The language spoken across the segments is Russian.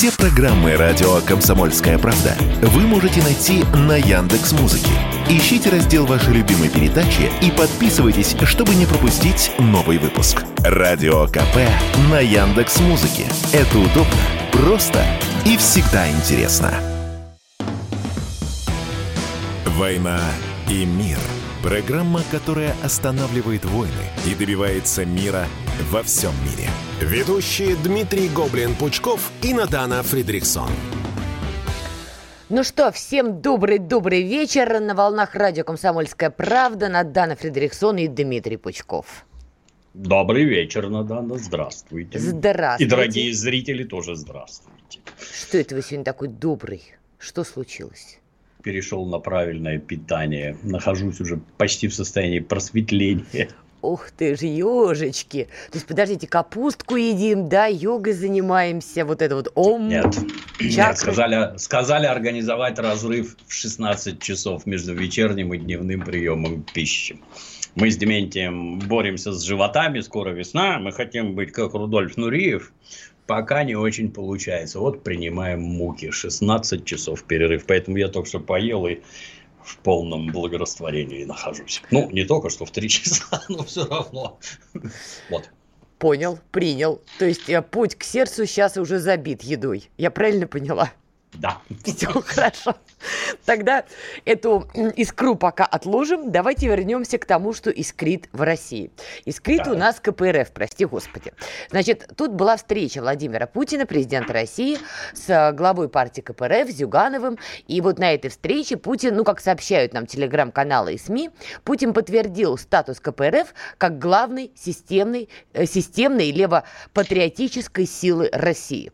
Все программы радио Комсомольская правда вы можете найти на Яндекс Музыке. Ищите раздел вашей любимой передачи и подписывайтесь, чтобы не пропустить новый выпуск. Радио КП на Яндекс Музыке. Это удобно, просто и всегда интересно. «Война и мир» – программа, которая останавливает войны и добивается мира во всем мире. Ведущие Дмитрий Гоблин-Пучков и Надана Фридриксон. Ну что, всем добрый-добрый вечер. На волнах радио «Комсомольская правда» Надана Фридриксон и Дмитрий Пучков. Добрый вечер, Надана. Здравствуйте. Здравствуйте. И дорогие зрители тоже здравствуйте. Что это вы сегодня такой добрый? Что случилось? Перешел на правильное питание. Нахожусь уже почти в состоянии просветления. Ух ты ж, ежечки. То есть, подождите, капустку едим, да, йогой занимаемся, вот это вот ом. Нет, нет сказали, сказали организовать разрыв в 16 часов между вечерним и дневным приемом пищи. Мы с Дементием боремся с животами, скоро весна, мы хотим быть как Рудольф Нуриев, пока не очень получается. Вот принимаем муки, 16 часов перерыв, поэтому я только что поел и в полном благорастворении нахожусь. Ну, не только что в три часа, но все равно. Вот. Понял, принял. То есть э, путь к сердцу сейчас уже забит едой. Я правильно поняла? Да. Все хорошо. Тогда эту искру пока отложим. Давайте вернемся к тому, что искрит в России. Искрит да. у нас КПРФ, прости господи. Значит, тут была встреча Владимира Путина, президента России, с главой партии КПРФ, Зюгановым. И вот на этой встрече Путин, ну, как сообщают нам телеграм-каналы и СМИ, Путин подтвердил статус КПРФ как главной системной, э, системной левопатриотической силы России.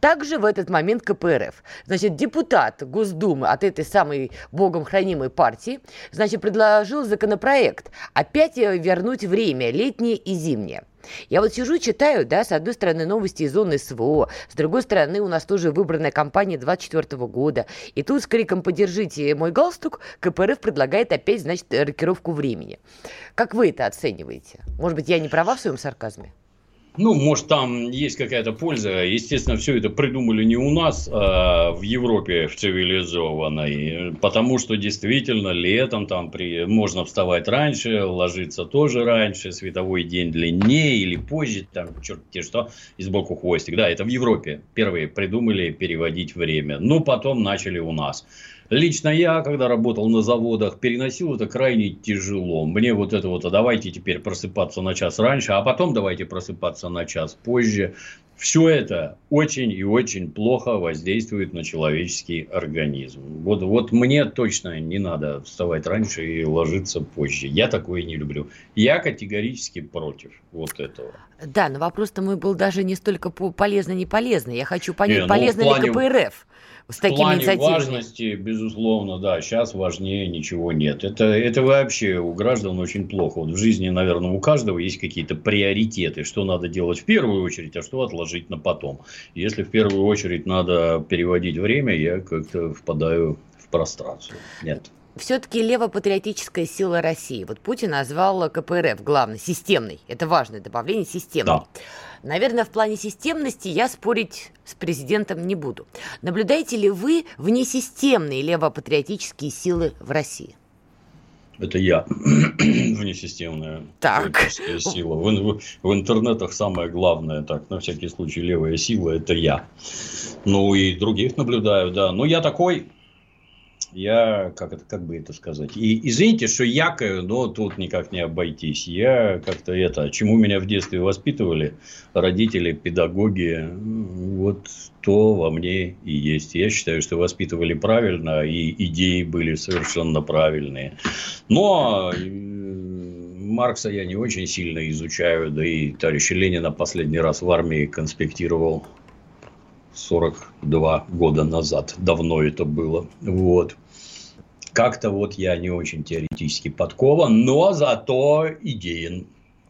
Также в этот момент КПРФ, значит, депутат Госдумы от этой самой богом хранимой партии, значит, предложил законопроект опять вернуть время летнее и зимнее. Я вот сижу, читаю, да, с одной стороны новости из зоны СВО, с другой стороны у нас тоже выбранная кампания 24 года. И тут с криком «Поддержите мой галстук» КПРФ предлагает опять, значит, рокировку времени. Как вы это оцениваете? Может быть, я не права в своем сарказме? Ну, может, там есть какая-то польза. Естественно, все это придумали не у нас, а в Европе, в цивилизованной. Потому что действительно летом там при... можно вставать раньше, ложиться тоже раньше, световой день длиннее или позже, там, черт те что, и сбоку хвостик. Да, это в Европе первые придумали переводить время. Ну, потом начали у нас. Лично я, когда работал на заводах, переносил это крайне тяжело. Мне вот это вот, а давайте теперь просыпаться на час раньше, а потом давайте просыпаться на час позже. Все это очень и очень плохо воздействует на человеческий организм. Вот, вот мне точно не надо вставать раньше и ложиться позже. Я такое не люблю. Я категорически против вот этого. Да, но вопрос-то мой был даже не столько полезно-не полезно. Я хочу понять, не, ну, полезно плане... ли КПРФ с такими в плане инициативами. важности, безусловно, да, сейчас важнее ничего нет. Это, это вообще у граждан очень плохо. Вот в жизни, наверное, у каждого есть какие-то приоритеты, что надо делать в первую очередь, а что отложить на потом. Если в первую очередь надо переводить время, я как-то впадаю в прострацию. Нет все-таки левопатриотическая сила России. Вот Путин назвал КПРФ главной, системной. Это важное добавление, системной. Да. Наверное, в плане системности я спорить с президентом не буду. Наблюдаете ли вы внесистемные левопатриотические силы в России? Это я, внесистемная так. сила. В, в, в интернетах самое главное, так, на всякий случай, левая сила – это я. Ну, и других наблюдаю, да. Но я такой, я, как, это, как бы это сказать, и извините, что якаю, но тут никак не обойтись. Я как-то это, чему меня в детстве воспитывали, родители, педагоги, вот то во мне и есть. Я считаю, что воспитывали правильно, и идеи были совершенно правильные. Но Маркса я не очень сильно изучаю, да и товарища Ленина последний раз в армии конспектировал 42 года назад. Давно это было. Вот. Как-то вот я не очень теоретически подкован, но зато идеен.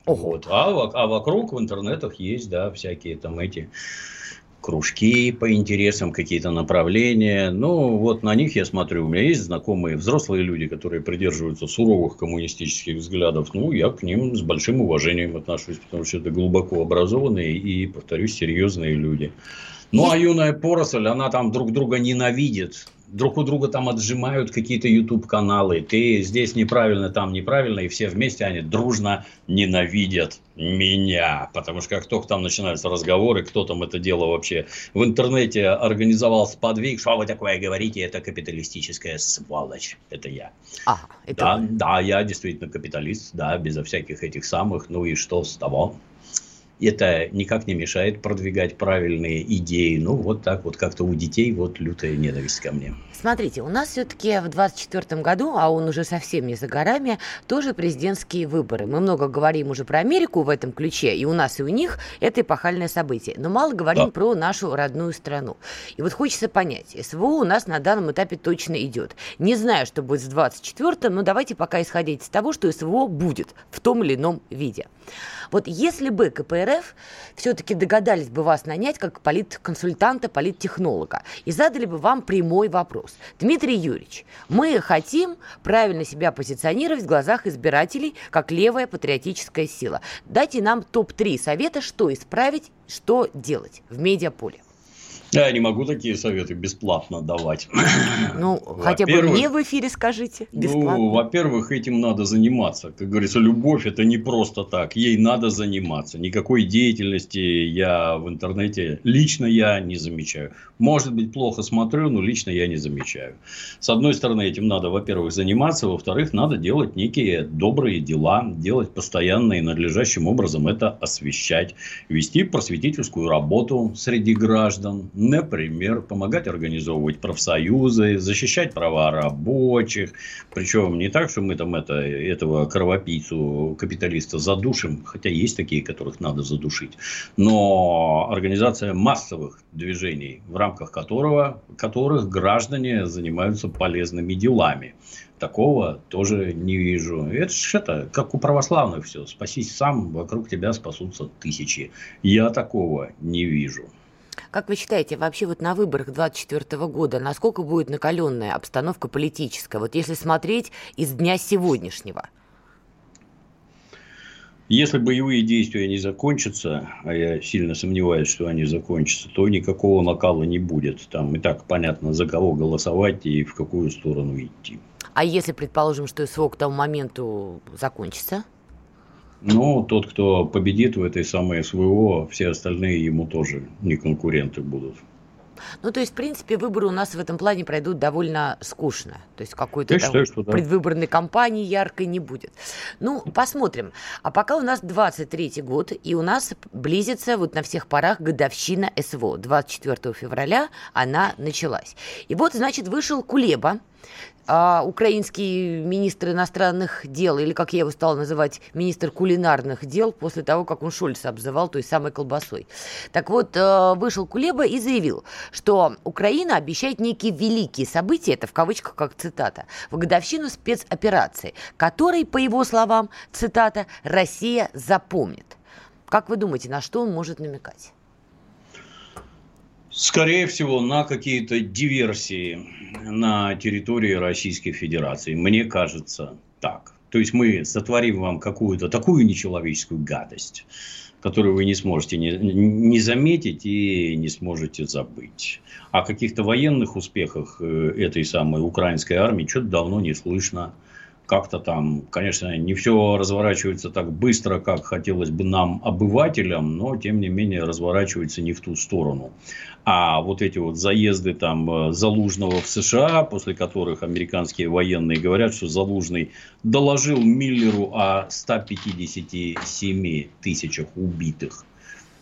Вот. А, а вокруг в интернетах есть, да, всякие там эти кружки по интересам, какие-то направления. Ну, вот на них я смотрю. У меня есть знакомые взрослые люди, которые придерживаются суровых коммунистических взглядов. Ну, я к ним с большим уважением отношусь, потому что это глубоко образованные и, повторюсь, серьезные люди. Ну, а юная поросль, она там друг друга ненавидит друг у друга там отжимают какие-то YouTube-каналы, ты здесь неправильно, там неправильно, и все вместе они дружно ненавидят меня. Потому что как только там начинаются разговоры, кто там это дело вообще в интернете организовал сподвиг, что вы такое говорите, это капиталистическая сволочь. Это я. А, это... Да, да, я действительно капиталист, да, безо всяких этих самых, ну и что с того? Это никак не мешает продвигать правильные идеи. Ну, вот так вот как-то у детей вот лютая ненависть ко мне. Смотрите, у нас все-таки в 2024 году, а он уже совсем не за горами, тоже президентские выборы. Мы много говорим уже про Америку в этом ключе, и у нас, и у них это эпохальное событие. Но мало говорим да. про нашу родную страну. И вот хочется понять, СВО у нас на данном этапе точно идет. Не знаю, что будет с 24 но давайте пока исходить из того, что СВО будет в том или ином виде. Вот если бы КПРФ все-таки догадались бы вас нанять как политконсультанта, политтехнолога и задали бы вам прямой вопрос. Дмитрий Юрьевич, мы хотим правильно себя позиционировать в глазах избирателей как левая патриотическая сила. Дайте нам топ-3 совета, что исправить, что делать в медиаполе. Я не могу такие советы бесплатно давать. Ну, хотя бы мне в эфире скажите. Ну, бесплатно. Ну, во-первых, этим надо заниматься. Как говорится, любовь это не просто так. Ей надо заниматься. Никакой деятельности я в интернете лично я не замечаю. Может быть, плохо смотрю, но лично я не замечаю. С одной стороны, этим надо, во-первых, заниматься. Во-вторых, надо делать некие добрые дела. Делать постоянно и надлежащим образом это освещать. Вести просветительскую работу среди граждан Например, помогать организовывать профсоюзы, защищать права рабочих. Причем не так, что мы там это, этого кровопийцу капиталиста задушим, хотя есть такие, которых надо задушить. Но организация массовых движений, в рамках которого, которых граждане занимаются полезными делами. Такого тоже не вижу. Это ж это, как у православных все. Спасись сам, вокруг тебя спасутся тысячи. Я такого не вижу. Как вы считаете, вообще вот на выборах 2024 года насколько будет накаленная обстановка политическая, вот если смотреть из дня сегодняшнего? Если боевые действия не закончатся, а я сильно сомневаюсь, что они закончатся, то никакого накала не будет. Там и так понятно, за кого голосовать и в какую сторону идти. А если, предположим, что СВО к тому моменту закончится? Ну, тот, кто победит в этой самой СВО, все остальные ему тоже не конкуренты будут. Ну, то есть, в принципе, выборы у нас в этом плане пройдут довольно скучно. То есть, какой-то там считаю, да. предвыборной кампании яркой не будет. Ну, посмотрим. А пока у нас 23-й год, и у нас близится вот на всех парах годовщина СВО. 24 февраля она началась. И вот, значит, вышел Кулеба, а украинский министр иностранных дел, или как я его стала называть, министр кулинарных дел, после того, как он Шольца обзывал той самой колбасой. Так вот, э, вышел Кулеба и заявил, что Украина обещает некие великие события, это в кавычках как цитата, в годовщину спецоперации, которой, по его словам, цитата, Россия запомнит. Как вы думаете, на что он может намекать? Скорее всего, на какие-то диверсии на территории Российской Федерации. Мне кажется так. То есть мы сотворим вам какую-то такую нечеловеческую гадость, которую вы не сможете не, не заметить и не сможете забыть. О каких-то военных успехах э, этой самой украинской армии что-то давно не слышно как-то там, конечно, не все разворачивается так быстро, как хотелось бы нам, обывателям, но, тем не менее, разворачивается не в ту сторону. А вот эти вот заезды там э, Залужного в США, после которых американские военные говорят, что Залужный доложил Миллеру о 157 тысячах убитых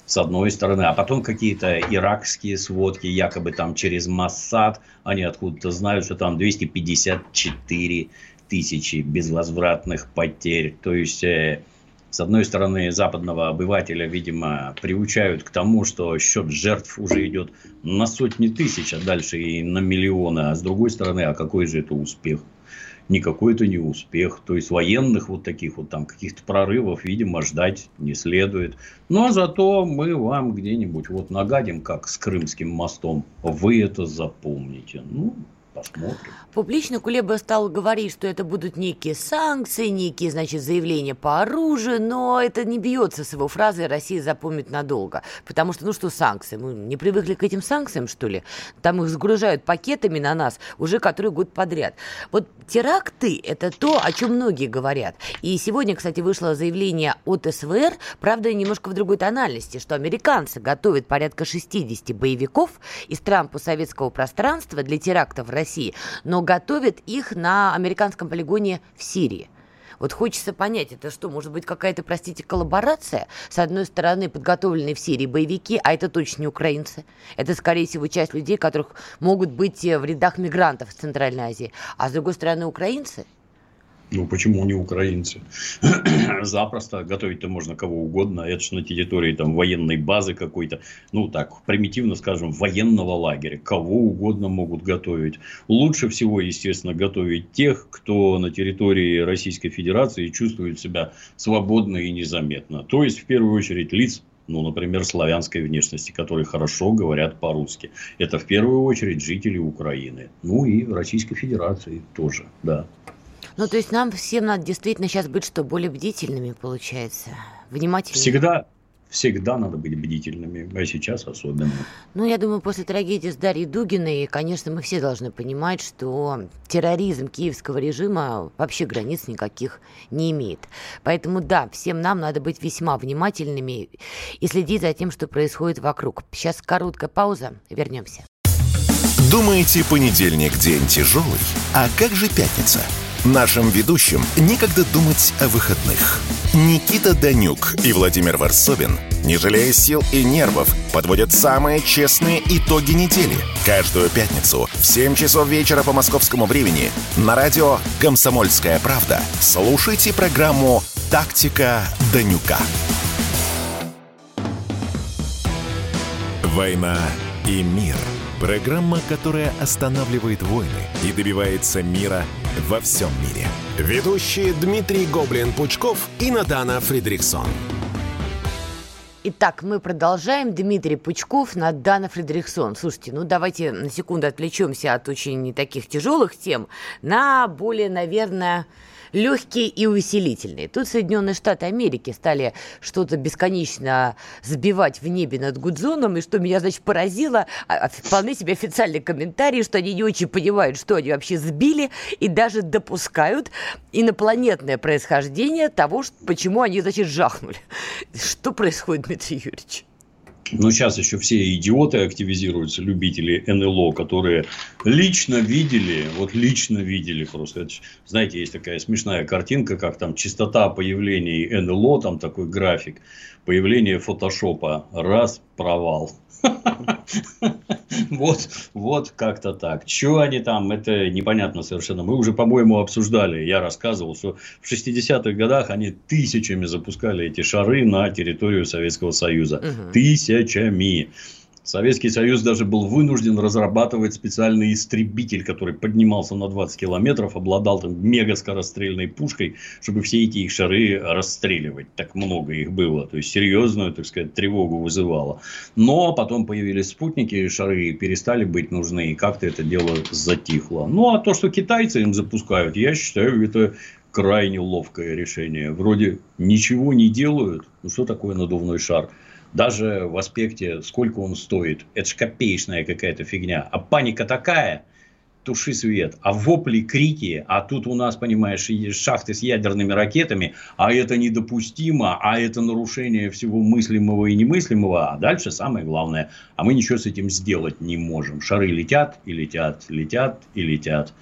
с одной стороны, а потом какие-то иракские сводки, якобы там через Массад, они откуда-то знают, что там 254 тысячи безвозвратных потерь. То есть, э, с одной стороны, западного обывателя, видимо, приучают к тому, что счет жертв уже идет на сотни тысяч, а дальше и на миллионы. А с другой стороны, а какой же это успех? Никакой это не успех. То есть военных вот таких вот там каких-то прорывов, видимо, ждать не следует. Но зато мы вам где-нибудь вот нагадим, как с Крымским мостом. Вы это запомните. Ну, Посмотрим. Публично Кулеба стал говорить, что это будут некие санкции, некие, значит, заявления по оружию, но это не бьется с его фразой «Россия запомнит надолго». Потому что, ну что санкции? Мы не привыкли к этим санкциям, что ли? Там их сгружают пакетами на нас уже который год подряд. Вот теракты – это то, о чем многие говорят. И сегодня, кстати, вышло заявление от СВР, правда, немножко в другой тональности, что американцы готовят порядка 60 боевиков из стран постсоветского пространства для терактов в России России, но готовят их на американском полигоне в Сирии. Вот хочется понять, это что, может быть какая-то, простите, коллаборация? С одной стороны, подготовленные в Сирии боевики, а это точно не украинцы. Это, скорее всего, часть людей, которых могут быть в рядах мигрантов в Центральной Азии. А с другой стороны, украинцы – ну, почему не украинцы? Запросто готовить-то можно кого угодно. Это же на территории там военной базы какой-то, ну так, примитивно скажем, военного лагеря. Кого угодно могут готовить. Лучше всего, естественно, готовить тех, кто на территории Российской Федерации чувствует себя свободно и незаметно. То есть, в первую очередь, лиц ну, например, славянской внешности, которые хорошо говорят по-русски. Это в первую очередь жители Украины. Ну и Российской Федерации тоже, да. Ну, то есть нам всем надо действительно сейчас быть что, более бдительными, получается? Внимательными? Всегда, всегда надо быть бдительными, а сейчас особенно. Ну, я думаю, после трагедии с Дарьей Дугиной, конечно, мы все должны понимать, что терроризм киевского режима вообще границ никаких не имеет. Поэтому, да, всем нам надо быть весьма внимательными и следить за тем, что происходит вокруг. Сейчас короткая пауза, вернемся. Думаете, понедельник день тяжелый? А как же пятница? Нашим ведущим некогда думать о выходных. Никита Данюк и Владимир Варсобин, не жалея сил и нервов, подводят самые честные итоги недели. Каждую пятницу в 7 часов вечера по московскому времени на радио «Комсомольская правда». Слушайте программу «Тактика Данюка». «Война и мир» – Программа, которая останавливает войны и добивается мира во всем мире. Ведущие Дмитрий Гоблин-Пучков и Надана Фридриксон. Итак, мы продолжаем. Дмитрий Пучков, Надана Фредериксон. Слушайте, ну давайте на секунду отвлечемся от очень таких тяжелых тем на более, наверное, легкие и усилительные. Тут Соединенные Штаты Америки стали что-то бесконечно сбивать в небе над Гудзоном, и что меня, значит, поразило, а, а, вполне себе официальный комментарий, что они не очень понимают, что они вообще сбили, и даже допускают инопланетное происхождение того, почему они, значит, жахнули. Что происходит, Дмитрий Юрьевич? Но сейчас еще все идиоты активизируются, любители НЛО, которые лично видели, вот лично видели просто. Это, знаете, есть такая смешная картинка, как там частота появлений НЛО, там такой график, появление фотошопа, раз, провал. Вот, вот как-то так. Что они там, это непонятно совершенно. Мы уже, по-моему, обсуждали, я рассказывал, что в 60-х годах они тысячами запускали эти шары на территорию Советского Союза. Тысячами. Советский Союз даже был вынужден разрабатывать специальный истребитель, который поднимался на 20 километров, обладал там мега скорострельной пушкой, чтобы все эти их шары расстреливать. Так много их было. То есть, серьезную, так сказать, тревогу вызывало. Но потом появились спутники, шары перестали быть нужны, и как-то это дело затихло. Ну, а то, что китайцы им запускают, я считаю, это крайне ловкое решение. Вроде ничего не делают. Ну, что такое надувной шар? Даже в аспекте, сколько он стоит. Это же копеечная какая-то фигня. А паника такая, туши свет. А вопли, крики, а тут у нас, понимаешь, шахты с ядерными ракетами, а это недопустимо, а это нарушение всего мыслимого и немыслимого, а дальше самое главное, а мы ничего с этим сделать не можем. Шары летят и летят, летят и летят.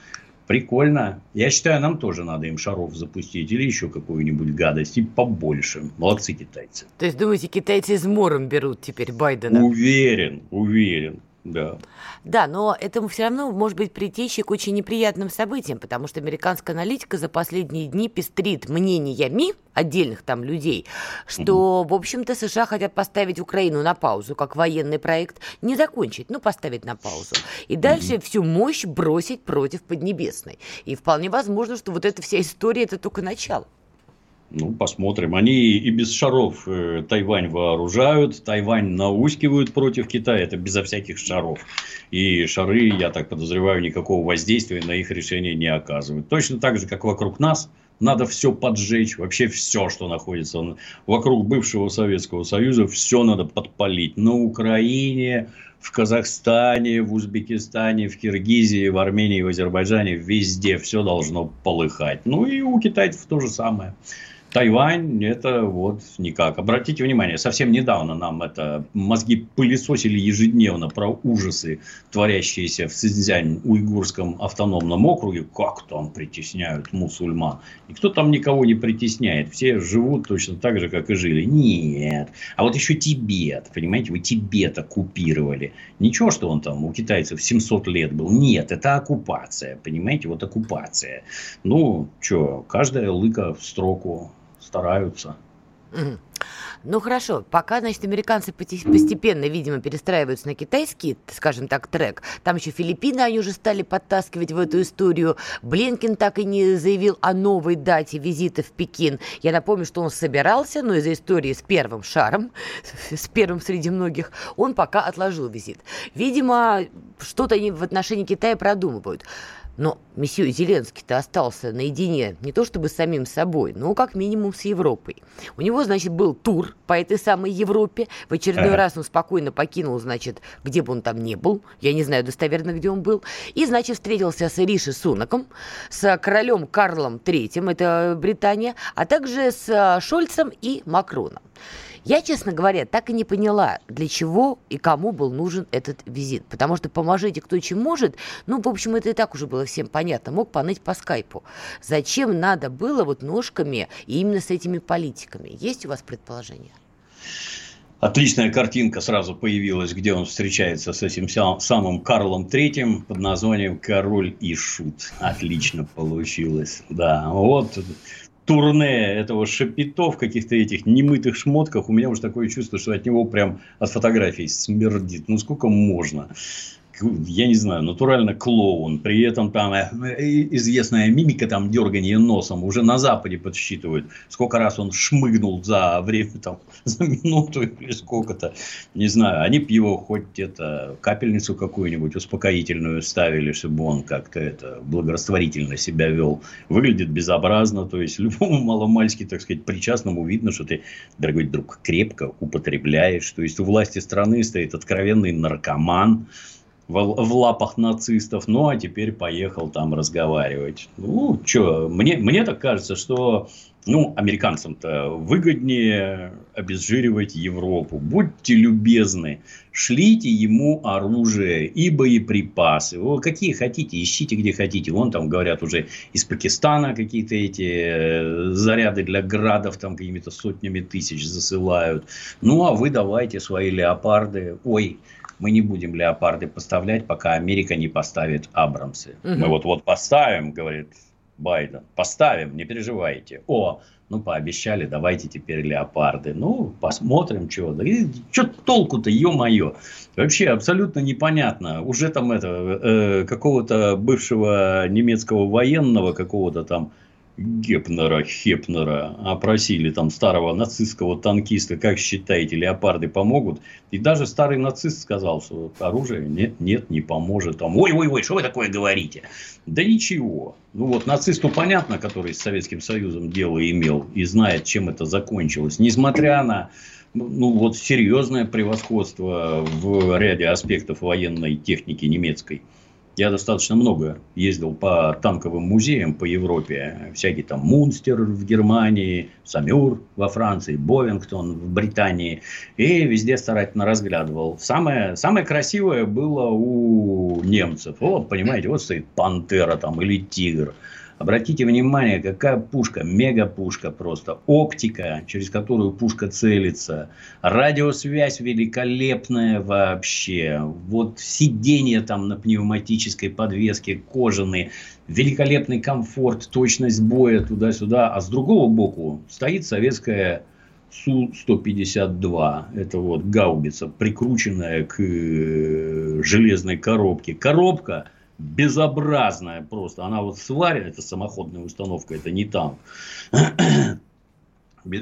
Прикольно. Я считаю, нам тоже надо им шаров запустить или еще какую-нибудь гадость и побольше. Молодцы китайцы. То есть, думаете, китайцы из мором берут теперь Байдена? Уверен, уверен. Да. Да, но это все равно может быть притечей к очень неприятным событиям, потому что американская аналитика за последние дни пестрит мнениями отдельных там людей, что, угу. в общем-то, США хотят поставить Украину на паузу, как военный проект, не закончить, но поставить на паузу. И дальше угу. всю мощь бросить против Поднебесной. И вполне возможно, что вот эта вся история – это только начало. Ну, посмотрим. Они и без шаров э, Тайвань вооружают, Тайвань наускивают против Китая, это безо всяких шаров. И шары, я так подозреваю, никакого воздействия на их решение не оказывают. Точно так же, как вокруг нас, надо все поджечь, вообще все, что находится вокруг бывшего Советского Союза, все надо подпалить. На Украине, в Казахстане, в Узбекистане, в Киргизии, в Армении, в Азербайджане, везде все должно полыхать. Ну и у китайцев то же самое. Тайвань это вот никак. Обратите внимание, совсем недавно нам это мозги пылесосили ежедневно про ужасы, творящиеся в Цзиньцзянь уйгурском автономном округе. Как там притесняют мусульман. Никто там никого не притесняет. Все живут точно так же, как и жили. Нет. А вот еще Тибет. Понимаете, вы Тибет оккупировали. Ничего, что он там у китайцев 700 лет был. Нет, это оккупация. Понимаете, вот оккупация. Ну, что, каждая лыка в строку стараются. Ну хорошо, пока, значит, американцы постепенно, видимо, перестраиваются на китайский, скажем так, трек. Там еще Филиппины, они уже стали подтаскивать в эту историю. Блинкин так и не заявил о новой дате визита в Пекин. Я напомню, что он собирался, но из-за истории с первым шаром, с первым среди многих, он пока отложил визит. Видимо, что-то они в отношении Китая продумывают. Но месье Зеленский-то остался наедине не то чтобы с самим собой, но как минимум с Европой. У него, значит, был тур по этой самой Европе. В очередной ага. раз он спокойно покинул, значит, где бы он там не был. Я не знаю достоверно, где он был. И, значит, встретился с Риши Сунаком, с королем Карлом III, это Британия, а также с Шольцем и Макроном. Я, честно говоря, так и не поняла, для чего и кому был нужен этот визит. Потому что поможите кто чем может, ну, в общем, это и так уже было всем понятно. Мог поныть по скайпу. Зачем надо было вот ножками и именно с этими политиками? Есть у вас предположение? Отличная картинка сразу появилась, где он встречается с этим самым Карлом Третьим под названием «Король и Шут». Отлично получилось. Да, вот турне этого Шапито в каких-то этих немытых шмотках, у меня уже такое чувство, что от него прям от фотографий смердит. Ну, сколько можно? Я не знаю, натурально клоун, при этом там э, известная мимика, там дергание носом, уже на Западе подсчитывают, сколько раз он шмыгнул за время, там, за минуту или сколько-то, не знаю, они его хоть это, капельницу какую-нибудь успокоительную ставили, чтобы он как-то это, благорастворительно себя вел. Выглядит безобразно, то есть, любому маломальски, так сказать, причастному видно, что ты, дорогой друг, крепко употребляешь, то есть, у власти страны стоит откровенный наркоман, в, в лапах нацистов, ну а теперь поехал там разговаривать. Ну, что, мне, мне так кажется, что ну, американцам-то выгоднее обезжиривать Европу. Будьте любезны, шлите ему оружие и боеприпасы. О, какие хотите, ищите где хотите. Вон там говорят уже из Пакистана какие-то эти э, заряды для градов там какими-то сотнями тысяч засылают. Ну, а вы давайте свои леопарды. Ой, мы не будем леопарды поставлять, пока Америка не поставит Абрамсы. Угу. Мы вот-вот поставим, говорит Байден, поставим, не переживайте. О, ну, пообещали, давайте теперь леопарды. Ну, посмотрим, чего. Да, что толку-то, ё-моё. Вообще абсолютно непонятно. Уже там это, э, какого-то бывшего немецкого военного, какого-то там Гепнера, Хепнера опросили там старого нацистского танкиста, как считаете, леопарды помогут? И даже старый нацист сказал, что оружие нет, нет, не поможет. Там, ой, ой, ой, что вы такое говорите? Да ничего. Ну вот нацисту понятно, который с Советским Союзом дело имел и знает, чем это закончилось. Несмотря на ну, вот серьезное превосходство в ряде аспектов военной техники немецкой. Я достаточно много ездил по танковым музеям по Европе. Всякий там Мунстер в Германии, Самюр во Франции, Бовингтон в Британии. И везде старательно разглядывал. Самое, самое красивое было у немцев. Вот, понимаете, вот стоит пантера там или тигр. Обратите внимание, какая пушка, мега-пушка просто, оптика, через которую пушка целится, радиосвязь великолепная вообще, вот сиденье там на пневматической подвеске кожаные, великолепный комфорт, точность боя туда-сюда, а с другого боку стоит советская Су-152. Это вот гаубица, прикрученная к э, железной коробке. Коробка безобразная просто. Она вот сварена, это самоходная установка, это не танк.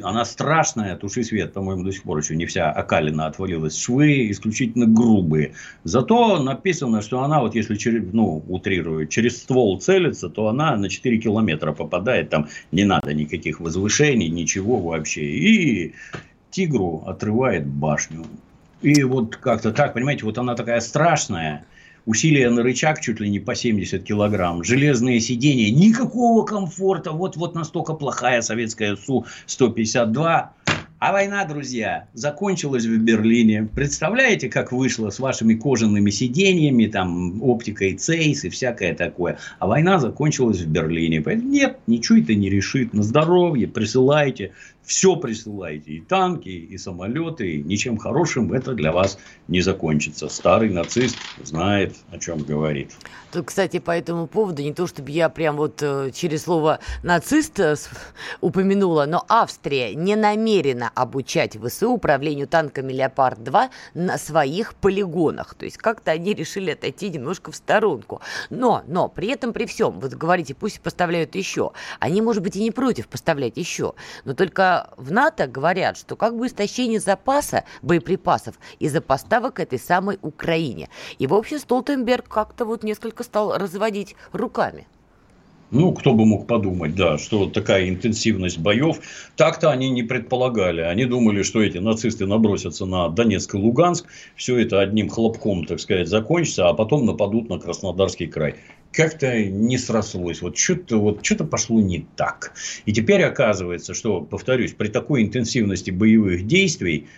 она страшная, туши свет, по-моему, до сих пор еще не вся окалина отвалилась. Швы исключительно грубые. Зато написано, что она, вот если через, ну, утрирует, через ствол целится, то она на 4 километра попадает. Там не надо никаких возвышений, ничего вообще. И тигру отрывает башню. И вот как-то так, понимаете, вот она такая страшная усилия на рычаг чуть ли не по 70 килограмм, железные сиденья, никакого комфорта, вот, вот настолько плохая советская Су-152. А война, друзья, закончилась в Берлине. Представляете, как вышло с вашими кожаными сиденьями, там, оптикой Цейс и всякое такое. А война закончилась в Берлине. Поэтому нет, ничего это не решит. На здоровье присылайте все присылаете, и танки, и самолеты, и ничем хорошим это для вас не закончится. Старый нацист знает, о чем говорит. Тут, кстати, по этому поводу, не то чтобы я прям вот э, через слово нацист э, упомянула, но Австрия не намерена обучать ВСУ управлению танками «Леопард-2» на своих полигонах. То есть, как-то они решили отойти немножко в сторонку. Но, но, при этом, при всем, вы говорите, пусть поставляют еще. Они, может быть, и не против поставлять еще. Но только в НАТО говорят, что как бы истощение запаса боеприпасов из-за поставок этой самой Украине. И, в общем, Столтенберг как-то вот несколько стал разводить руками. Ну, кто бы мог подумать, да, что такая интенсивность боев. Так-то они не предполагали. Они думали, что эти нацисты набросятся на Донецк и Луганск. Все это одним хлопком, так сказать, закончится, а потом нападут на Краснодарский край как-то не срослось. Вот что-то вот, что пошло не так. И теперь оказывается, что, повторюсь, при такой интенсивности боевых действий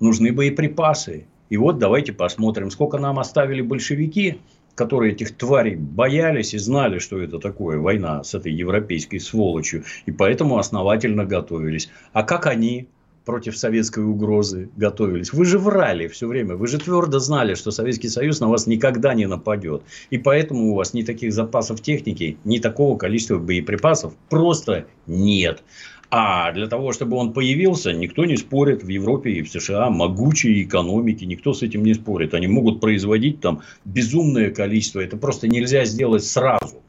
нужны боеприпасы. И вот давайте посмотрим, сколько нам оставили большевики, которые этих тварей боялись и знали, что это такое война с этой европейской сволочью. И поэтому основательно готовились. А как они против советской угрозы готовились. Вы же врали все время. Вы же твердо знали, что Советский Союз на вас никогда не нападет. И поэтому у вас ни таких запасов техники, ни такого количества боеприпасов просто нет. А для того, чтобы он появился, никто не спорит в Европе и в США. Могучие экономики, никто с этим не спорит. Они могут производить там безумное количество. Это просто нельзя сделать сразу.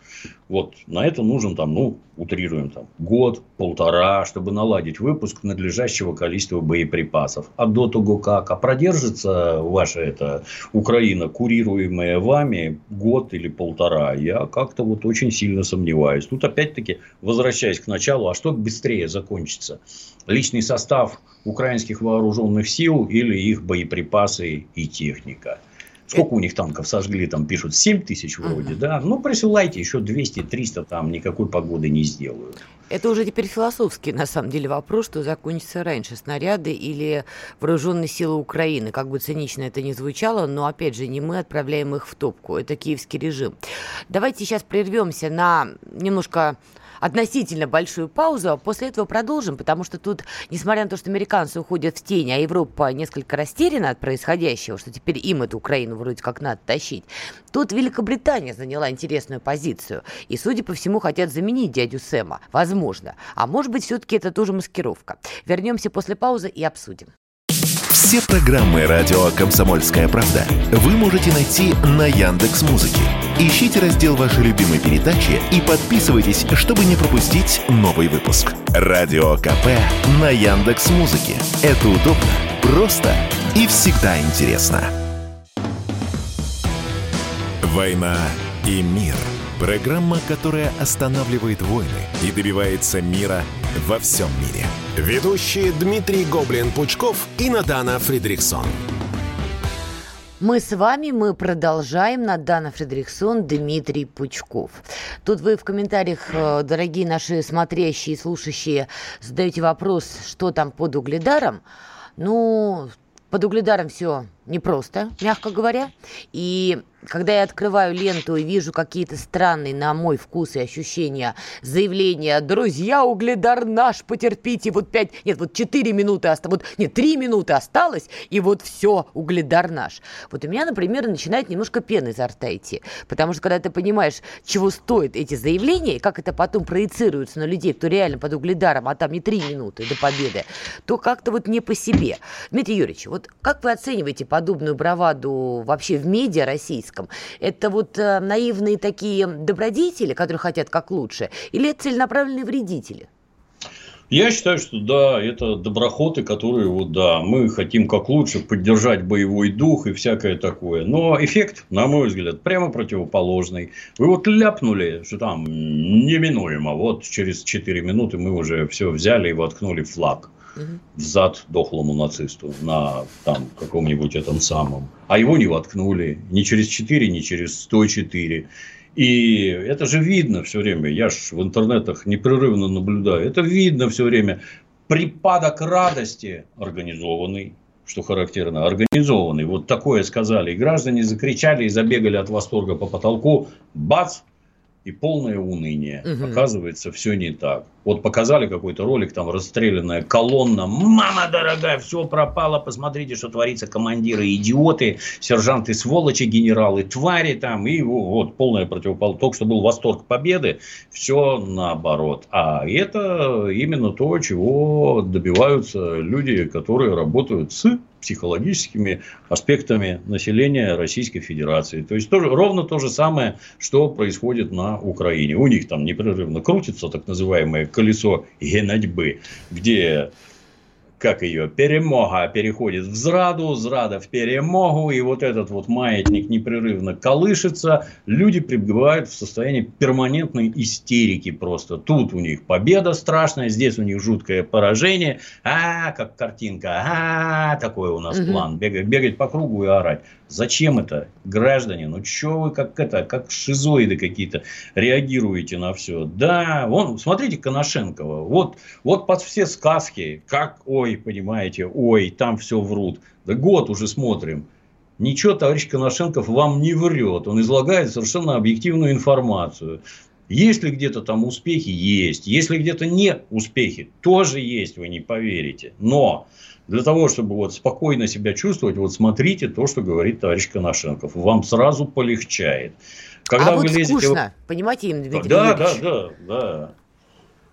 Вот на это нужен там, ну, утрируем там, год, полтора, чтобы наладить выпуск надлежащего количества боеприпасов. А до того как, а продержится ваша эта Украина, курируемая вами, год или полтора, я как-то вот очень сильно сомневаюсь. Тут опять-таки, возвращаясь к началу, а что быстрее закончится? Личный состав украинских вооруженных сил или их боеприпасы и техника? Сколько у них танков сожгли, там пишут 7 тысяч вроде, да? Ну, присылайте еще 200-300, там никакой погоды не сделают. Это уже теперь философский, на самом деле, вопрос, что закончится раньше, снаряды или вооруженные силы Украины. Как бы цинично это ни звучало, но, опять же, не мы отправляем их в топку, это киевский режим. Давайте сейчас прервемся на немножко относительно большую паузу, а после этого продолжим, потому что тут, несмотря на то, что американцы уходят в тень, а Европа несколько растеряна от происходящего, что теперь им эту Украину вроде как надо тащить, тут Великобритания заняла интересную позицию. И, судя по всему, хотят заменить дядю Сэма. Возможно. А может быть, все-таки это тоже маскировка. Вернемся после паузы и обсудим. Все программы радио Комсомольская правда вы можете найти на Яндекс Музыке. Ищите раздел вашей любимой передачи и подписывайтесь, чтобы не пропустить новый выпуск. Радио КП на Яндекс Музыке. Это удобно, просто и всегда интересно. Война и мир. Программа, которая останавливает войны и добивается мира во всем мире. Ведущие Дмитрий Гоблин-Пучков и Надана Фридриксон. Мы с вами, мы продолжаем. Надана Фредериксон, Дмитрий Пучков. Тут вы в комментариях, э, дорогие наши смотрящие и слушающие, задаете вопрос, что там под угледаром. Ну, под угледаром все непросто, мягко говоря. И когда я открываю ленту и вижу какие-то странные, на мой вкус и ощущения, заявления «Друзья, угледар наш, потерпите, вот пять, нет, вот четыре минуты осталось, вот, нет, три минуты осталось, и вот все, угледар наш». Вот у меня, например, начинает немножко пена изо рта идти, потому что когда ты понимаешь, чего стоят эти заявления, и как это потом проецируется на людей, кто реально под угледаром, а там не три минуты до победы, то как-то вот не по себе. Дмитрий Юрьевич, вот как вы оцениваете подобную браваду вообще в медиа российском. Это вот э, наивные такие добродетели, которые хотят как лучше, или это целенаправленные вредители? Я считаю, что да, это доброходы, которые вот да, мы хотим как лучше поддержать боевой дух и всякое такое. Но эффект, на мой взгляд, прямо противоположный. Вы вот ляпнули, что там неминуемо, вот через 4 минуты мы уже все взяли и воткнули флаг в зад дохлому нацисту на там каком-нибудь этом самом. А его не воткнули ни через 4, ни через 104. И это же видно все время. Я ж в интернетах непрерывно наблюдаю. Это видно все время. Припадок радости организованный, что характерно, организованный. Вот такое сказали. И граждане закричали и забегали от восторга по потолку. Бац! И полное уныние. Угу. Оказывается, все не так. Вот показали какой-то ролик, там расстрелянная колонна. Мама дорогая, все пропало, посмотрите, что творится. Командиры идиоты, сержанты сволочи, генералы твари там. И вот полная противоположность. Только что был восторг победы, все наоборот. А это именно то, чего добиваются люди, которые работают с психологическими аспектами населения Российской Федерации. То есть тоже, ровно то же самое, что происходит на Украине. У них там непрерывно крутится так называемая колесо генадьбы, где как ее, перемога переходит в зраду, зрада в перемогу, и вот этот вот маятник непрерывно колышется, люди пребывают в состоянии перманентной истерики просто. Тут у них победа страшная, здесь у них жуткое поражение, а, как картинка, а, такой у нас угу. план, бегать, бегать по кругу и орать. Зачем это, граждане? Ну, что вы как это, как шизоиды какие-то реагируете на все? Да, вон, смотрите Коношенкова. Вот, вот под все сказки, как, ой, понимаете, ой, там все врут. Да год уже смотрим. Ничего товарищ Коношенков вам не врет. Он излагает совершенно объективную информацию. Есть ли где-то там успехи? Есть. Если где-то не успехи, тоже есть, вы не поверите. Но для того, чтобы вот спокойно себя чувствовать, вот смотрите то, что говорит товарищ Коношенков. Вам сразу полегчает. Когда а вы вот лезете... скучно, понимаете, им, Дмитрий Да, да, да, да.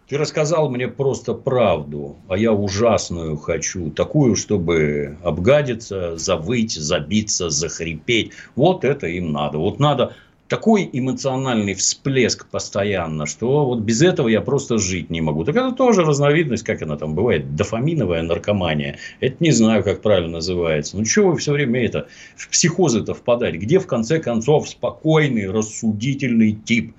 Ты рассказал мне просто правду, а я ужасную хочу. Такую, чтобы обгадиться, завыть, забиться, захрипеть. Вот это им надо. Вот надо такой эмоциональный всплеск постоянно, что вот без этого я просто жить не могу. Так это тоже разновидность, как она там бывает, дофаминовая наркомания. Это не знаю, как правильно называется. Ну, чего вы все время это, в психозы-то впадать? Где, в конце концов, спокойный, рассудительный тип?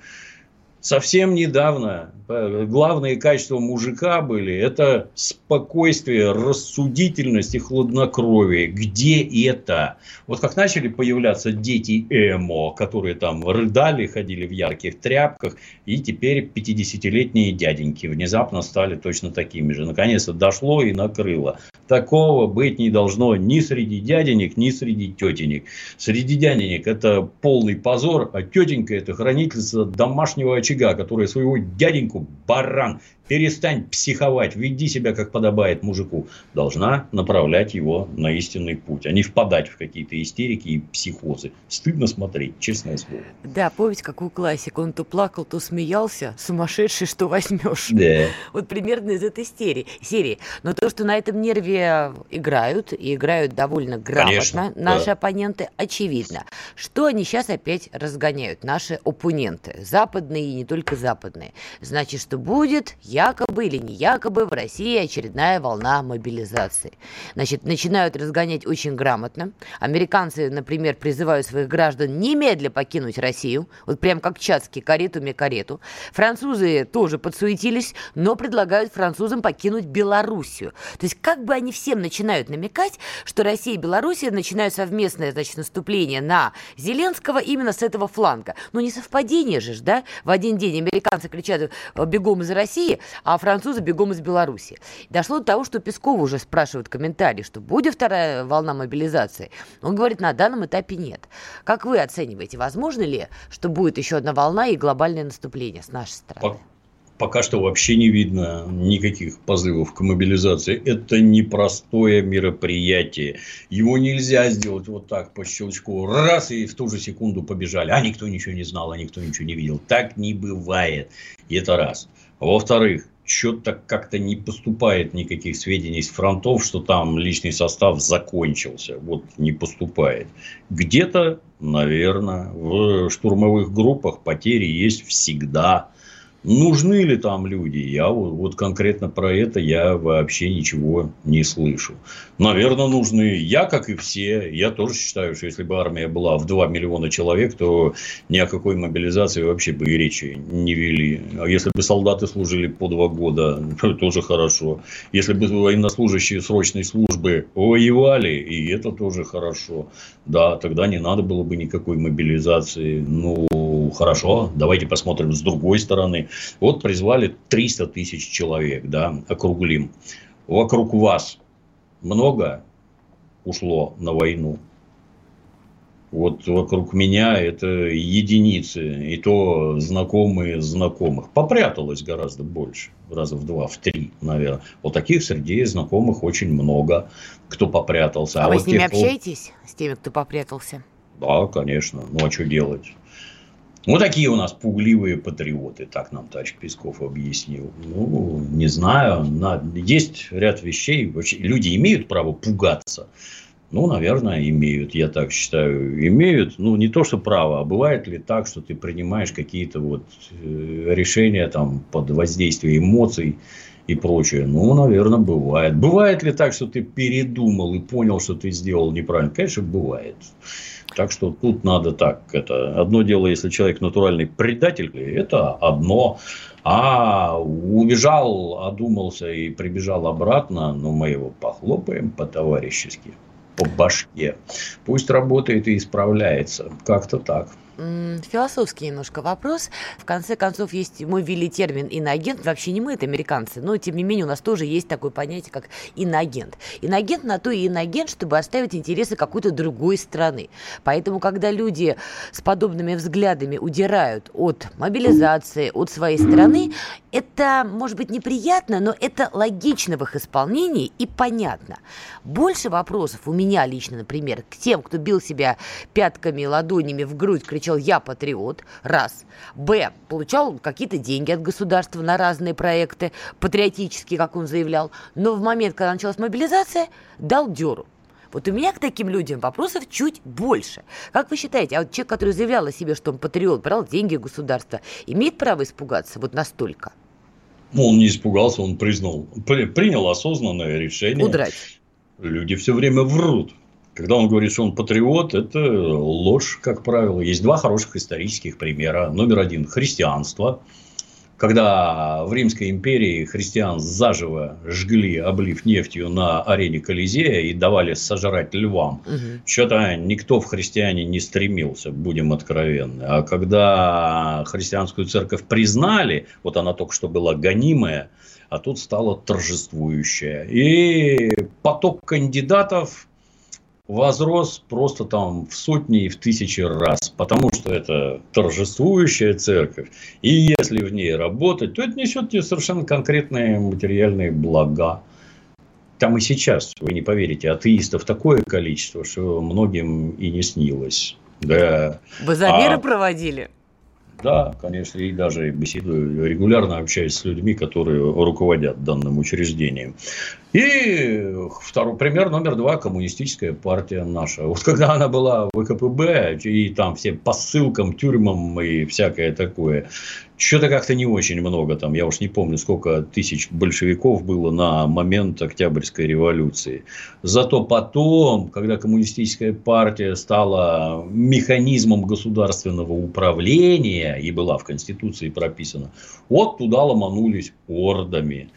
Совсем недавно главные качества мужика были это спокойствие, рассудительность и хладнокровие. Где это? Вот как начали появляться дети эмо, которые там рыдали, ходили в ярких тряпках, и теперь 50-летние дяденьки внезапно стали точно такими же. Наконец-то дошло и накрыло. Такого быть не должно ни среди дяденек, ни среди тетенек. Среди дяденек это полный позор, а тетенька это хранительница домашнего очага, которая своего дяденьку, баран, перестань психовать, веди себя как подобает мужику, должна направлять его на истинный путь, а не впадать в какие-то истерики и психозы. Стыдно смотреть, честное слово. Да, помните, какой классик, он то плакал, то смеялся, сумасшедший, что возьмешь. Да. Вот примерно из этой серии. серии. Но то, что на этом нерве играют, и играют довольно грамотно Конечно, наши да. оппоненты, очевидно. Что они сейчас опять разгоняют, наши оппоненты, западные и не только западные. Значит, что будет, я якобы или не якобы в России очередная волна мобилизации. Значит, начинают разгонять очень грамотно. Американцы, например, призывают своих граждан немедля покинуть Россию. Вот прям как чатский карету мне карету. Французы тоже подсуетились, но предлагают французам покинуть Белоруссию. То есть как бы они всем начинают намекать, что Россия и Белоруссия начинают совместное, значит, наступление на Зеленского именно с этого фланга. Ну не совпадение же, да? В один день американцы кричат бегом из России, а французы бегом из Беларуси. Дошло до того, что Песков уже спрашивает комментарий, что будет вторая волна мобилизации. Он говорит, на данном этапе нет. Как вы оцениваете, возможно ли, что будет еще одна волна и глобальное наступление с нашей стороны? пока что вообще не видно никаких позывов к мобилизации. Это непростое мероприятие. Его нельзя сделать вот так по щелчку. Раз и в ту же секунду побежали. А никто ничего не знал, а никто ничего не видел. Так не бывает. И это раз. Во-вторых, что-то как-то не поступает никаких сведений с фронтов, что там личный состав закончился. Вот не поступает. Где-то, наверное, в штурмовых группах потери есть всегда. Нужны ли там люди? Я вот, вот конкретно про это я вообще ничего не слышу. Наверное, нужны. Я, как и все, я тоже считаю, что если бы армия была в 2 миллиона человек, то ни о какой мобилизации вообще бы и речи не вели. А если бы солдаты служили по два года, то тоже хорошо. Если бы военнослужащие срочной службы воевали, и это тоже хорошо. Да, тогда не надо было бы никакой мобилизации. Ну, хорошо, давайте посмотрим с другой стороны. Вот призвали 300 тысяч человек, да, округлим. Вокруг вас много ушло на войну. Вот вокруг меня это единицы, и то знакомые знакомых. Попряталось гораздо больше, раза в два, в три, наверное. Вот таких среди знакомых очень много, кто попрятался. А, а вы вот с ними тех, общаетесь, с теми, кто попрятался? Да, конечно. Ну, а что делать? Вот такие у нас пугливые патриоты, так нам товарищ Песков объяснил. Ну, не знаю, на... есть ряд вещей, люди имеют право пугаться. Ну, наверное, имеют, я так считаю, имеют. Ну, не то, что право, а бывает ли так, что ты принимаешь какие-то вот э, решения там под воздействием эмоций и прочее. Ну, наверное, бывает. Бывает ли так, что ты передумал и понял, что ты сделал неправильно? Конечно, бывает. Так что тут надо так. Это одно дело, если человек натуральный предатель, это одно. А убежал, одумался и прибежал обратно, ну, мы его похлопаем по-товарищески, по башке. Пусть работает и исправляется. Как-то так философский немножко вопрос. В конце концов, есть мы ввели термин иноагент. Вообще не мы, это американцы. Но, тем не менее, у нас тоже есть такое понятие, как иноагент. Иноагент на то и иноагент, чтобы оставить интересы какой-то другой страны. Поэтому, когда люди с подобными взглядами удирают от мобилизации, от своей страны, это, может быть, неприятно, но это логично в их исполнении и понятно. Больше вопросов у меня лично, например, к тем, кто бил себя пятками, ладонями в грудь, кричал «Я патриот», раз. Б. Получал какие-то деньги от государства на разные проекты, патриотические, как он заявлял, но в момент, когда началась мобилизация, дал дёру. Вот у меня к таким людям вопросов чуть больше. Как вы считаете, а вот человек, который заявлял о себе, что он патриот, брал деньги государства, имеет право испугаться вот настолько? Ну, он не испугался, он признал, принял осознанное решение. Удрать. Люди все время врут. Когда он говорит, что он патриот, это ложь, как правило. Есть два хороших исторических примера. Номер один – христианство – когда в Римской империи христиан заживо жгли, облив нефтью на арене Колизея и давали сожрать львам. Угу. Что-то никто в христиане не стремился, будем откровенны. А когда христианскую церковь признали, вот она только что была гонимая, а тут стала торжествующая. И поток кандидатов возрос просто там в сотни и в тысячи раз, потому что это торжествующая церковь. И если в ней работать, то это несет тебе совершенно конкретные материальные блага. Там и сейчас, вы не поверите, атеистов такое количество, что многим и не снилось. Да. Вы замеры а... проводили? Да, конечно, и даже беседую, регулярно общаюсь с людьми, которые руководят данным учреждением. И второй пример номер два – коммунистическая партия наша. Вот когда она была в ВКПБ, и там все по ссылкам, тюрьмам и всякое такое, что-то как-то не очень много там, я уж не помню, сколько тысяч большевиков было на момент Октябрьской революции. Зато потом, когда коммунистическая партия стала механизмом государственного управления и была в Конституции прописана, вот туда ломанулись ордами.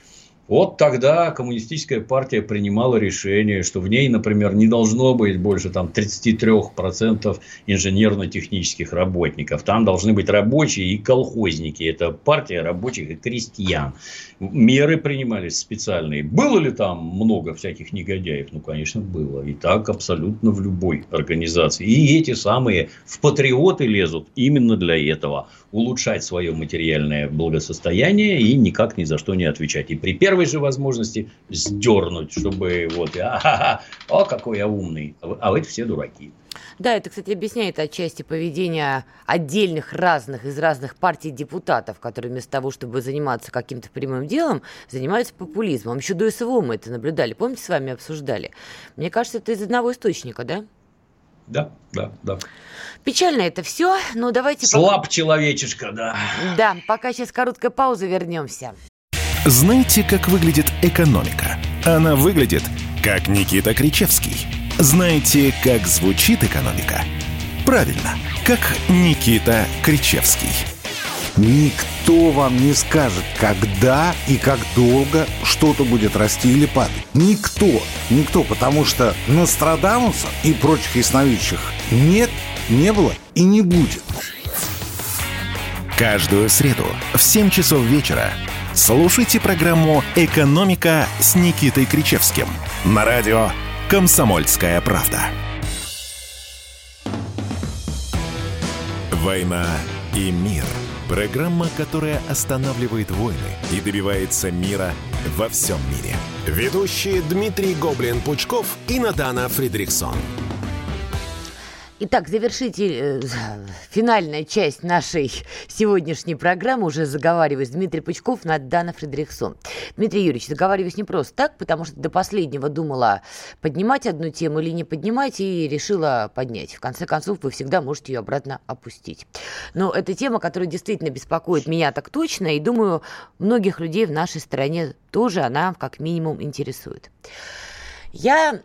Вот тогда коммунистическая партия принимала решение, что в ней, например, не должно быть больше там, 33% инженерно-технических работников. Там должны быть рабочие и колхозники. Это партия рабочих и крестьян. Меры принимались специальные. Было ли там много всяких негодяев? Ну, конечно, было. И так абсолютно в любой организации. И эти самые в патриоты лезут именно для этого. Улучшать свое материальное благосостояние и никак ни за что не отвечать. И при первом первой же возможности сдернуть, чтобы вот, а, о, какой я умный, а вы все дураки. Да, это, кстати, объясняет отчасти поведение отдельных разных из разных партий депутатов, которые вместо того, чтобы заниматься каким-то прямым делом, занимаются популизмом. Еще до СВО мы это наблюдали. Помните, с вами обсуждали? Мне кажется, это из одного источника, да? Да, да, да. Печально это все, но давайте... Слаб пока... человечишка, да. Да, пока сейчас короткая пауза, вернемся. Знаете, как выглядит экономика? Она выглядит, как Никита Кричевский. Знаете, как звучит экономика? Правильно, как Никита Кричевский. Никто вам не скажет, когда и как долго что-то будет расти или падать. Никто. Никто, потому что Нострадамуса и прочих ясновидящих нет, не было и не будет. Каждую среду в 7 часов вечера слушайте программу «Экономика» с Никитой Кричевским на радио «Комсомольская правда». «Война и мир» – Программа, которая останавливает войны и добивается мира во всем мире. Ведущие Дмитрий Гоблин-Пучков и Надана Фридриксон. Итак, завершите э, финальная часть нашей сегодняшней программы. Уже заговариваюсь. Дмитрий Пучков, Надана Фредериксон. Дмитрий Юрьевич, заговариваюсь не просто так, потому что до последнего думала поднимать одну тему или не поднимать, и решила поднять. В конце концов, вы всегда можете ее обратно опустить. Но это тема, которая действительно беспокоит меня так точно, и думаю, многих людей в нашей стране тоже она как минимум интересует. Я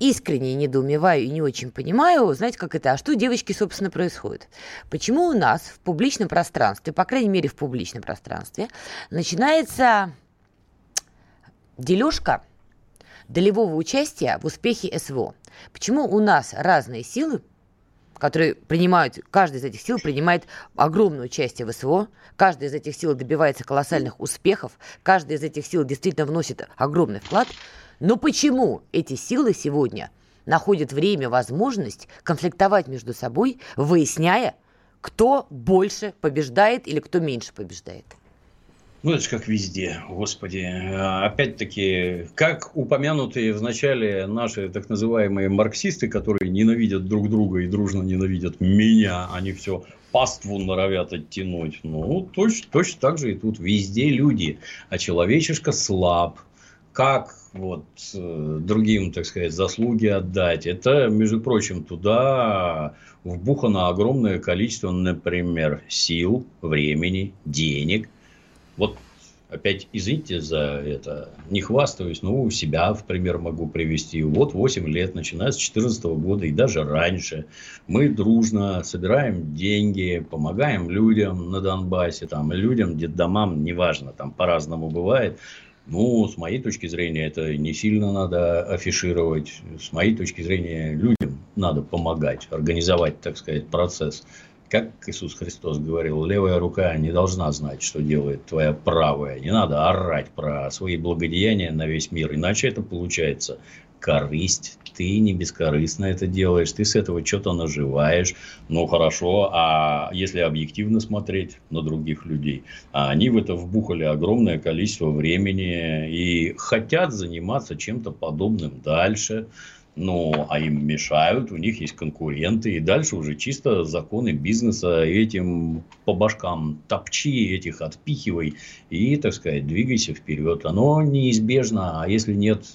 искренне недоумеваю и не очень понимаю, знаете, как это, а что девочки, собственно, происходит? Почему у нас в публичном пространстве, по крайней мере, в публичном пространстве, начинается дележка долевого участия в успехе СВО? Почему у нас разные силы, которые принимают, каждая из этих сил принимает огромное участие в СВО, каждая из этих сил добивается колоссальных успехов, каждая из этих сил действительно вносит огромный вклад – но почему эти силы сегодня находят время, возможность конфликтовать между собой, выясняя, кто больше побеждает или кто меньше побеждает? Ну, это же как везде, господи. Опять-таки, как упомянутые в начале наши так называемые марксисты, которые ненавидят друг друга и дружно ненавидят меня, они все паству норовят оттянуть. Ну, точно, точно так же и тут. Везде люди, а человечишка слаб. Как вот, э, другим, так сказать, заслуги отдать. Это, между прочим, туда вбухано огромное количество, например, сил, времени, денег. Вот опять извините за это, не хвастаюсь, но у себя в пример могу привести. Вот 8 лет, начиная с 2014 года и даже раньше, мы дружно собираем деньги, помогаем людям на Донбассе, там, людям, детдомам, неважно, там по-разному бывает, ну, с моей точки зрения, это не сильно надо афишировать. С моей точки зрения, людям надо помогать, организовать, так сказать, процесс. Как Иисус Христос говорил, левая рука не должна знать, что делает твоя правая. Не надо орать про свои благодеяния на весь мир, иначе это получается корысть, ты не бескорыстно это делаешь, ты с этого что-то наживаешь, ну хорошо, а если объективно смотреть на других людей, а они в это вбухали огромное количество времени и хотят заниматься чем-то подобным дальше, ну, а им мешают, у них есть конкуренты, и дальше уже чисто законы бизнеса, этим по башкам топчи, этих отпихивай, и, так сказать, двигайся вперед. Оно неизбежно, а если нет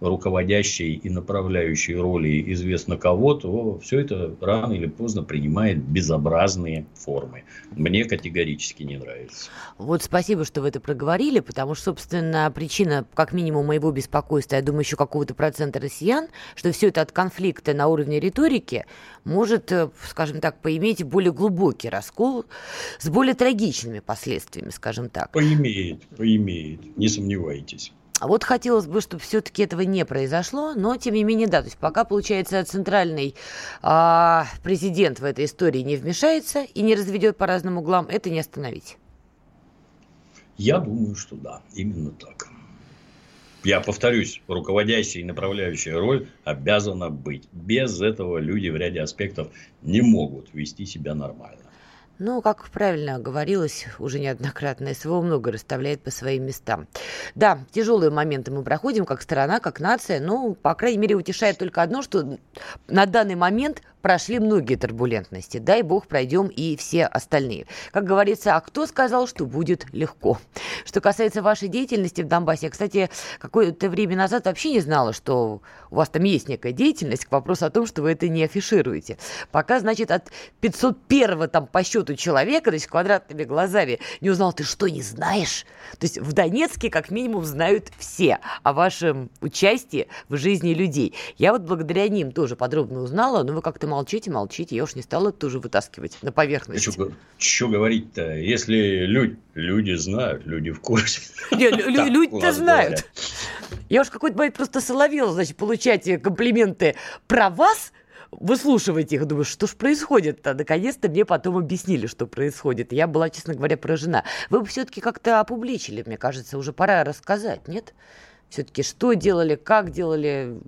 руководящей и направляющей роли известно кого, то все это рано или поздно принимает безобразные формы. Мне категорически не нравится. Вот спасибо, что вы это проговорили, потому что, собственно, причина, как минимум, моего беспокойства, я думаю, еще какого-то процента россиян, что все это от конфликта на уровне риторики может, э, скажем так, поиметь более глубокий раскол с более трагичными последствиями, скажем так. Поимеет, поимеет, не сомневайтесь. А вот хотелось бы, чтобы все-таки этого не произошло, но тем не менее, да, то есть пока, получается, центральный а, президент в этой истории не вмешается и не разведет по разным углам, это не остановить. Я думаю, что да, именно так. Я повторюсь, руководящая и направляющая роль обязана быть. Без этого люди в ряде аспектов не могут вести себя нормально. Ну, как правильно говорилось уже неоднократно, СВО много расставляет по своим местам. Да, тяжелые моменты мы проходим как страна, как нация, но, по крайней мере, утешает только одно, что на данный момент прошли многие турбулентности. Дай бог пройдем и все остальные. Как говорится, а кто сказал, что будет легко? Что касается вашей деятельности в Донбассе, я, кстати, какое-то время назад вообще не знала, что у вас там есть некая деятельность, к вопросу о том, что вы это не афишируете. Пока, значит, от 501 там по счету человека, есть квадратными глазами, не узнал, ты что, не знаешь? То есть в Донецке как минимум знают все о вашем участии в жизни людей. Я вот благодаря ним тоже подробно узнала, но вы как-то молчите, молчите, я уж не стала это тоже вытаскивать на поверхность. Что, что говорить-то? Если люди, люди знают, люди в курсе. Люди-то знают. Я уж какой-то момент просто соловела, значит, получать комплименты про вас – выслушивать их, думаю, что ж происходит-то? Наконец-то мне потом объяснили, что происходит. Я была, честно говоря, поражена. Вы бы все-таки как-то опубличили, мне кажется, уже пора рассказать, нет? Все-таки что делали, как делали?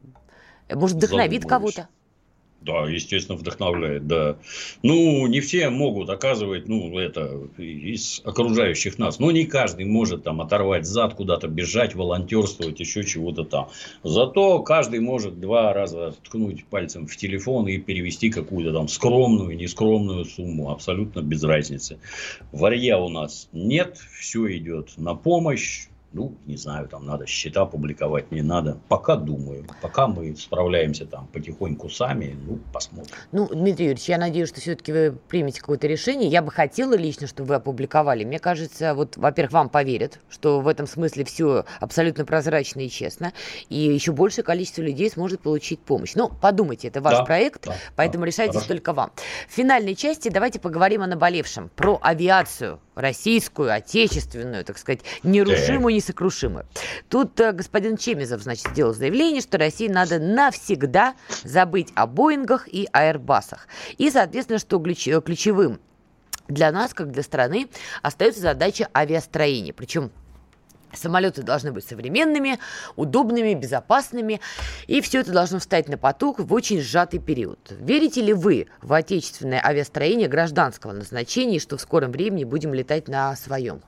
Может, вдохновит кого-то? Да, естественно, вдохновляет, да. Ну, не все могут оказывать, ну, это из окружающих нас. Но не каждый может там оторвать зад, куда-то бежать, волонтерствовать, еще чего-то там. Зато каждый может два раза ткнуть пальцем в телефон и перевести какую-то там скромную, нескромную сумму. Абсолютно без разницы. Варья у нас нет, все идет на помощь ну, не знаю, там надо счета публиковать, не надо. Пока думаю. Пока мы справляемся там потихоньку сами, ну, посмотрим. Ну, Дмитрий Юрьевич, я надеюсь, что все-таки вы примете какое-то решение. Я бы хотела лично, чтобы вы опубликовали. Мне кажется, вот, во-первых, вам поверят, что в этом смысле все абсолютно прозрачно и честно. И еще большее количество людей сможет получить помощь. Но подумайте, это ваш да, проект, да, поэтому да, решайтесь хорошо. только вам. В финальной части давайте поговорим о наболевшем. Про авиацию российскую, отечественную, так сказать, нерушимую, несокрушимую. Тут э, господин Чемизов, значит, сделал заявление, что России надо навсегда забыть о Боингах и Аэрбасах. И, соответственно, что э, ключевым для нас, как для страны, остается задача авиастроения. Причем Самолеты должны быть современными, удобными, безопасными, и все это должно встать на поток в очень сжатый период. Верите ли вы в отечественное авиастроение гражданского назначения, что в скором времени будем летать на своем?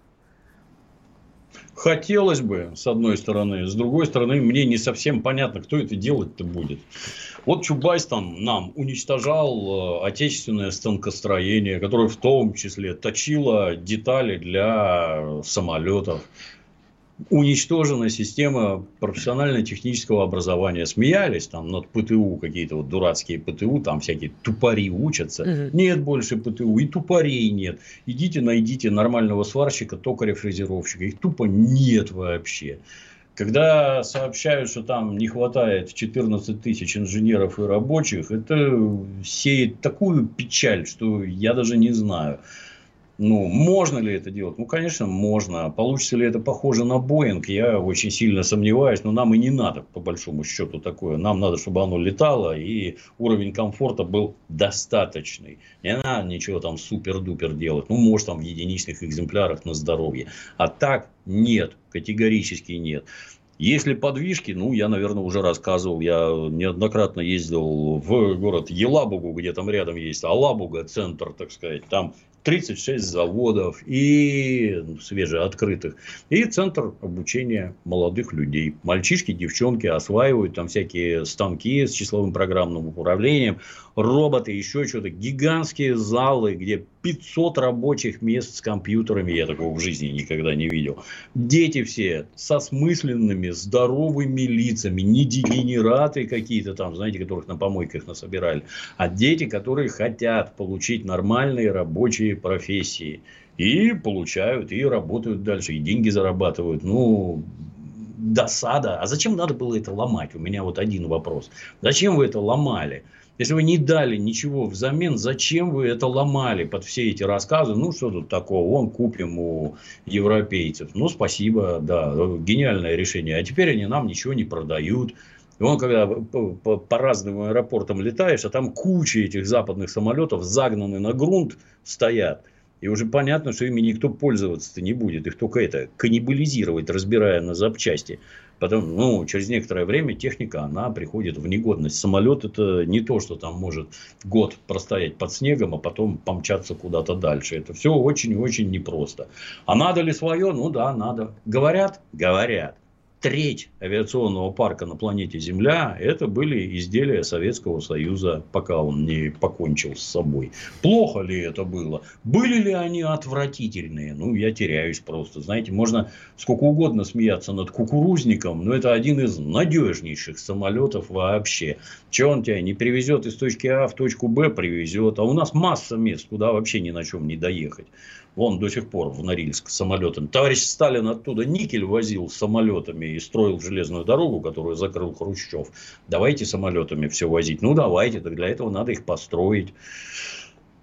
Хотелось бы, с одной стороны. С другой стороны, мне не совсем понятно, кто это делать-то будет. Вот Чубайс там нам уничтожал э, отечественное станкостроение, которое в том числе точило детали для самолетов уничтожена система профессионально-технического образования. Смеялись там над ПТУ, какие-то вот дурацкие ПТУ, там всякие тупари учатся. Угу. Нет больше ПТУ, и тупарей нет. Идите, найдите нормального сварщика, токаря-фрезеровщика. Их тупо нет вообще. Когда сообщают, что там не хватает 14 тысяч инженеров и рабочих, это сеет такую печаль, что я даже не знаю. Ну, можно ли это делать? Ну, конечно, можно. Получится ли это похоже на Боинг? Я очень сильно сомневаюсь. Но нам и не надо, по большому счету, такое. Нам надо, чтобы оно летало, и уровень комфорта был достаточный. Не надо ничего там супер-дупер делать. Ну, может, там в единичных экземплярах на здоровье. А так нет, категорически нет. Если подвижки, ну, я, наверное, уже рассказывал, я неоднократно ездил в город Елабугу, где там рядом есть Алабуга, центр, так сказать, там 36 заводов и свежеоткрытых. И центр обучения молодых людей. Мальчишки, девчонки осваивают там всякие станки с числовым программным управлением, роботы, еще что-то. Гигантские залы, где 500 рабочих мест с компьютерами. Я такого в жизни никогда не видел. Дети все со смысленными, здоровыми лицами. Не дегенераты какие-то там, знаете, которых на помойках насобирали. А дети, которые хотят получить нормальные рабочие профессии. И получают, и работают дальше, и деньги зарабатывают. Ну, досада. А зачем надо было это ломать? У меня вот один вопрос. Зачем вы это ломали? Если вы не дали ничего взамен, зачем вы это ломали под все эти рассказы? Ну, что тут такого? Вон купим у европейцев. Ну, спасибо, да, гениальное решение. А теперь они нам ничего не продают. И он, когда по, по, разным аэропортам летаешь, а там куча этих западных самолетов загнаны на грунт стоят. И уже понятно, что ими никто пользоваться-то не будет. Их только это каннибализировать, разбирая на запчасти. Потом, ну, через некоторое время техника, она приходит в негодность. Самолет это не то, что там может год простоять под снегом, а потом помчаться куда-то дальше. Это все очень-очень непросто. А надо ли свое? Ну да, надо. Говорят? Говорят. Треть авиационного парка на планете Земля это были изделия Советского Союза, пока он не покончил с собой. Плохо ли это было? Были ли они отвратительные? Ну, я теряюсь просто. Знаете, можно сколько угодно смеяться над кукурузником, но это один из надежнейших самолетов вообще. Че он тебя не привезет из точки А в точку Б, привезет. А у нас масса мест, куда вообще ни на чем не доехать. Вон до сих пор в Норильск самолетами. Товарищ Сталин оттуда никель возил самолетами и строил железную дорогу, которую закрыл Хрущев. Давайте самолетами все возить. Ну, давайте, так для этого надо их построить.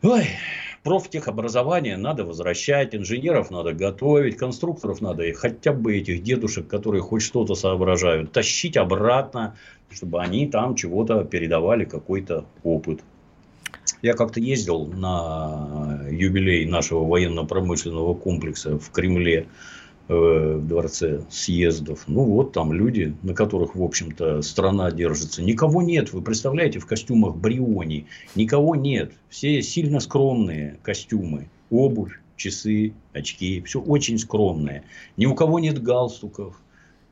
Ой, профтехобразование надо возвращать, инженеров надо готовить, конструкторов надо и хотя бы этих дедушек, которые хоть что-то соображают, тащить обратно, чтобы они там чего-то передавали, какой-то опыт. Я как-то ездил на юбилей нашего военно-промышленного комплекса в Кремле, э, в дворце съездов. Ну, вот там люди, на которых, в общем-то, страна держится. Никого нет, вы представляете, в костюмах Бриони. Никого нет. Все сильно скромные костюмы. Обувь, часы, очки. Все очень скромное. Ни у кого нет галстуков.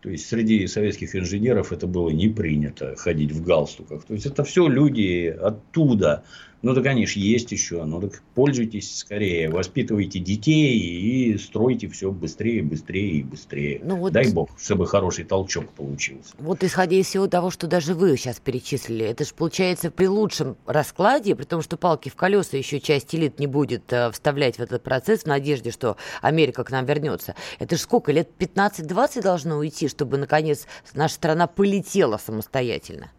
То есть среди советских инженеров это было не принято ходить в галстуках. То есть это все люди оттуда. Ну, да, конечно, есть еще. Ну, так пользуйтесь скорее, воспитывайте детей и стройте все быстрее, быстрее и быстрее. Ну, вот... Дай бог, чтобы хороший толчок получился. Вот исходя из всего того, что даже вы сейчас перечислили, это же получается при лучшем раскладе, при том, что палки в колеса еще часть элит не будет э, вставлять в этот процесс в надежде, что Америка к нам вернется. Это же сколько, лет 15-20 должно уйти, чтобы, наконец, наша страна полетела самостоятельно?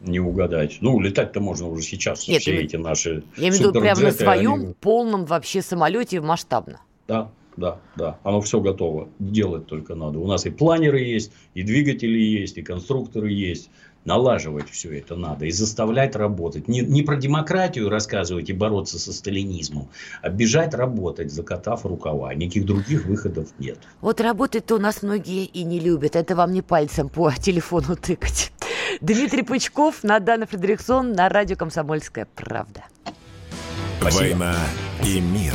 Не угадать. Ну, летать-то можно уже сейчас. Нет, все эти наши Я имею в виду прямо на своем они... полном вообще самолете масштабно. Да, да, да. Оно все готово. Делать только надо. У нас и планеры есть, и двигатели есть, и конструкторы есть. Налаживать все это надо и заставлять работать. Не, не про демократию рассказывать и бороться со сталинизмом, а бежать работать, закатав рукава. Никаких других выходов нет. Вот работать-то у нас многие и не любят. Это вам не пальцем по телефону тыкать. Дмитрий Пучков, Надана Фредериксон на радио «Комсомольская правда». Спасибо. «Война и мир».